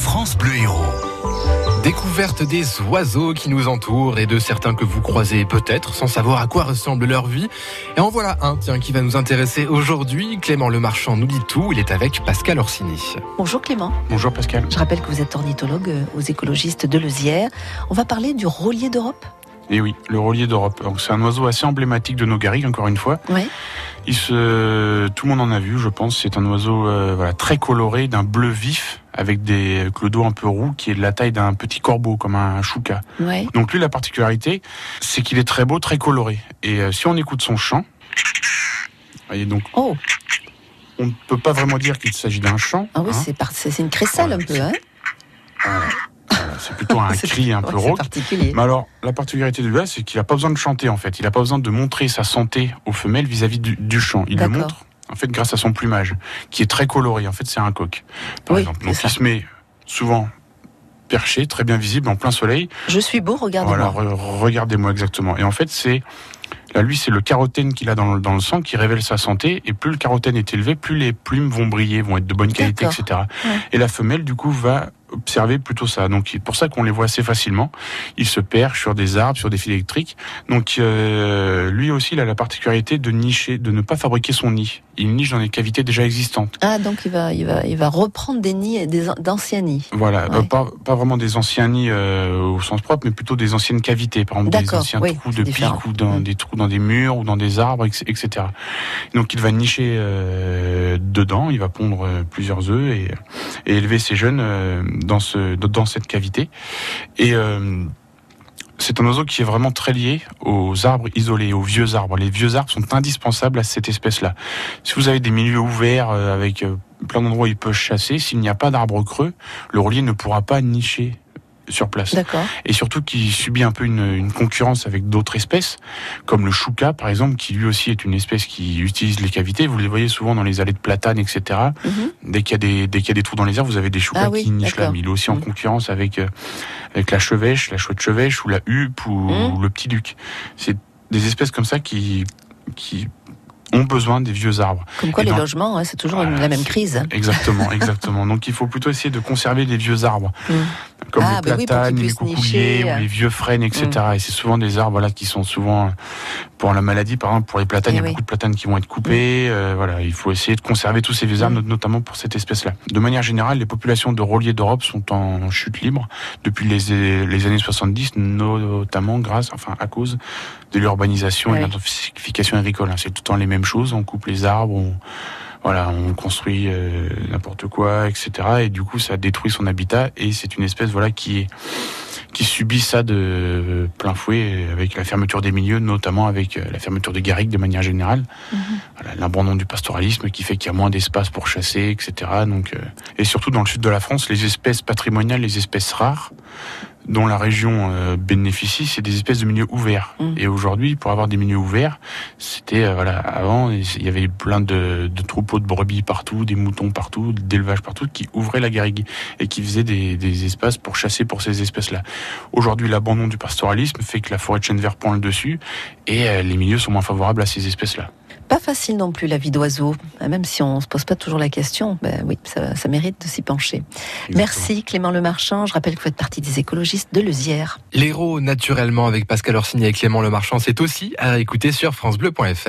France Bleu Héros. Découverte des oiseaux qui nous entourent et de certains que vous croisez peut-être sans savoir à quoi ressemble leur vie. Et en voilà un, tiens, qui va nous intéresser aujourd'hui. Clément Le Marchand nous dit tout. Il est avec Pascal Orsini. Bonjour Clément. Bonjour Pascal. Je rappelle que vous êtes ornithologue euh, aux écologistes de Lezière. On va parler du rôlier d'Europe? Et eh oui, le rôlier d'Europe. C'est un oiseau assez emblématique de nos garrigues, encore une fois. Oui. Il se, tout le monde en a vu, je pense. C'est un oiseau euh, voilà, très coloré, d'un bleu vif, avec des avec le dos un peu roux, qui est de la taille d'un petit corbeau, comme un chouca. Ouais. Donc lui, la particularité, c'est qu'il est très beau, très coloré. Et euh, si on écoute son chant, voyez donc, Oh, on ne peut pas vraiment dire qu'il s'agit d'un chant. ah oui, hein. c'est par- c'est c'est une crécelle Voilà, un peu, hein Voilà, c'est plutôt un cri un ouais, peu C'est rauque. particulier. Mais alors, la particularité de lui, c'est qu'il n'a pas besoin de chanter en fait. Il n'a pas besoin de montrer sa santé aux femelles vis-à-vis du, du chant. Il le montre en fait grâce à son plumage, qui est très coloré. En fait, c'est un coq, par Oui, exemple. Donc, ça. il se met souvent perché, très bien visible, en plein soleil. Je suis beau, regardez-moi. Voilà, re- regardez-moi exactement. Et en fait, c'est là, lui, c'est le carotène qu'il a dans le, dans le sang qui révèle sa santé. Et plus le carotène est élevé, plus les plumes vont briller, vont être de bonne qualité, etc. Ouais. Et la femelle, du coup, va observer plutôt ça. Donc, c'est pour ça qu'on les voit assez facilement. Il se perche sur des arbres, sur des fils électriques. Donc, euh, lui aussi, il a la particularité de nicher, de ne pas fabriquer son nid. Il niche dans des cavités déjà existantes. Ah, donc il va, il va, il va reprendre des nids, des d'anciens nids. Voilà, Ouais. Euh, pas, pas vraiment des anciens nids euh, au sens propre, mais plutôt des anciennes cavités, par exemple des anciens oui, trous de pics ou dans Mm. des trous dans des murs ou dans des arbres, etc. Donc il va nicher dedans, il va pondre plusieurs œufs et, et élever ses jeunes euh, dans, ce, dans cette cavité. Et euh, c'est un oiseau qui est vraiment très lié aux arbres isolés, aux vieux arbres. Les vieux arbres sont indispensables à cette espèce-là. Si vous avez des milieux ouverts euh, avec plein d'endroits où il peut chasser, s'il n'y a pas d'arbres creux, le roulier ne pourra pas nicher sur place. Et surtout qu'il subit un peu une, une concurrence avec d'autres espèces, comme le chouca par exemple, qui lui aussi est une espèce qui utilise les cavités. Vous les voyez souvent dans les allées de platanes, etc. Mhm. Dès qu'il y a des dès qu'il y a des trous dans les arbres, vous avez des choucas Ah oui, qui nichent là. Mais il est aussi en Mhm. concurrence avec euh, avec la chevêche, la chouette chevêche ou la huppe ou, Mhm. ou le petit duc. C'est des espèces comme ça qui qui ont besoin des vieux arbres. Comme quoi, Et les dans- logements, hein, c'est toujours une- la même crise. Exactement, exactement. Donc il faut plutôt essayer de conserver les vieux arbres, Mm. comme Ah, les bah oui, platanes, les coucouliers, ou euh. les vieux frênes, etc. Et c'est souvent des arbres voilà, qui sont souvent pour la maladie, par exemple pour les platanes, Eh il y a oui. beaucoup de platanes qui vont être coupées. euh, voilà, il faut essayer de conserver tous ces vieux arbres, Mm. notamment pour cette espèce-là. De manière générale, les populations de rôliers d'Europe sont en chute libre depuis les, les années 70, notamment grâce, enfin à cause de l'urbanisation et de l'intensification agricole. hein. C'est tout le temps les mêmes choses. On coupe les arbres, on, voilà, on construit euh, n'importe quoi, etc. Et du coup, ça détruit son habitat. Et c'est une espèce, voilà, qui subit ça de euh, plein fouet avec la fermeture des milieux, notamment avec euh, la fermeture des garrigues de manière générale. Mhm. Voilà, l'abandon du pastoralisme qui fait qu'il y a moins d'espace pour chasser, etc. Donc, euh, et surtout dans le sud de la France, les espèces patrimoniales, les espèces rares dont la région euh, bénéficie, c'est des espèces de milieux ouverts. Mhm. Et aujourd'hui, pour avoir des milieux ouverts, c'était euh, voilà, avant il y avait plein de, de troupeaux de brebis partout, des moutons partout, d'élevage partout qui ouvraient la garrigue et qui faisaient des, des espaces pour chasser pour ces espèces-là. Aujourd'hui, l'abandon du pastoralisme fait que la forêt de chêne vert prend le dessus et euh, les milieux sont moins favorables à ces espèces-là. Pas facile non plus la vie d'oiseau, Ah, même si on se pose pas toujours la question. Ben oui, ça, ça mérite de s'y pencher. Merci Clément Le Marchand. Je rappelle que vous faites partie des écologistes Lezière. L'héros naturellement avec Pascal Orsini et Clément Le Marchand, c'est aussi à écouter sur francebleu.fr.